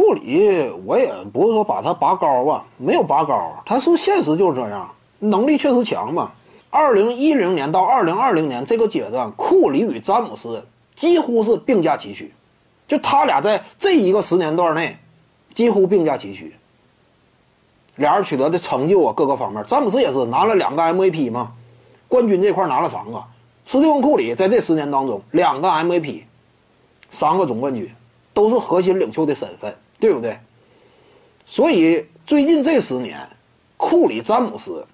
库里，我也不是说把他拔高啊，没有拔高，他是现实就是这样，能力确实强嘛。二零一零年到二零二零年这个阶段，库里与詹姆斯几乎是并驾齐驱，就他俩在这一个十年段内几乎并驾齐驱。俩人取得的成就啊，各个方面，詹姆斯也是拿了两个 MVP 嘛，冠军这块拿了三个。斯蒂芬库里在这十年当中，两个 MVP，三个总冠军，都是核心领袖的身份，对不对？所以最近这十年，库里、詹姆斯。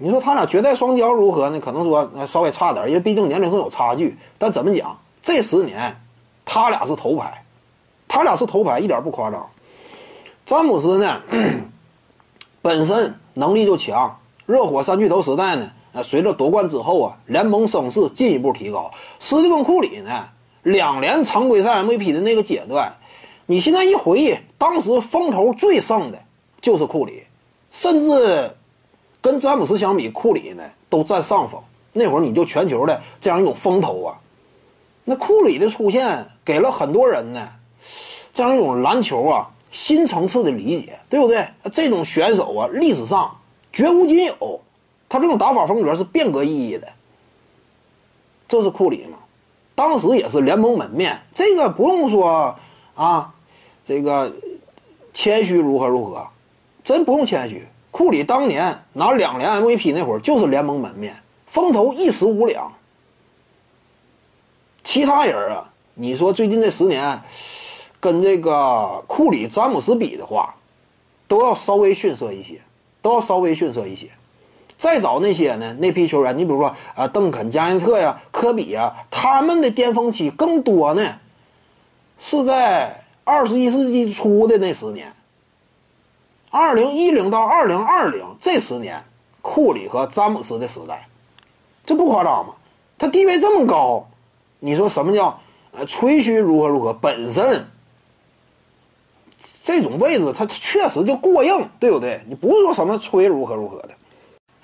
你说他俩绝代双骄如何呢？可能说稍微差点，因为毕竟年龄上有差距。但怎么讲，这十年，他俩是头牌，他俩是头牌，一点不夸张。詹姆斯呢，本身能力就强，热火三巨头时代呢，呃，随着夺冠之后啊，联盟声势进一步提高。斯蒂芬库里呢，两连常规赛 MVP 的那个阶段，你现在一回忆，当时风头最盛的就是库里，甚至。跟詹姆斯相比，库里呢都占上风。那会儿你就全球的这样一种风头啊，那库里的出现给了很多人呢这样一种篮球啊新层次的理解，对不对？这种选手啊，历史上绝无仅有，他这种打法风格是变革意义的。这是库里嘛？当时也是联盟门面，这个不用说啊，这个谦虚如何如何，真不用谦虚。库里当年拿两连 MVP 那会儿就是联盟门面，风头一时无两。其他人啊，你说最近这十年，跟这个库里、詹姆斯比的话，都要稍微逊色一些，都要稍微逊色一些。再早那些呢，那批球员，你比如说啊，邓肯、加内特呀、科比呀，他们的巅峰期更多呢，是在二十一世纪初的那十年。二零一零到二零二零这十年，库里和詹姆斯的时代，这不夸张吗？他地位这么高，你说什么叫呃吹嘘如何如何？本身这种位置，他确实就过硬，对不对？你不是说什么吹如何如何的。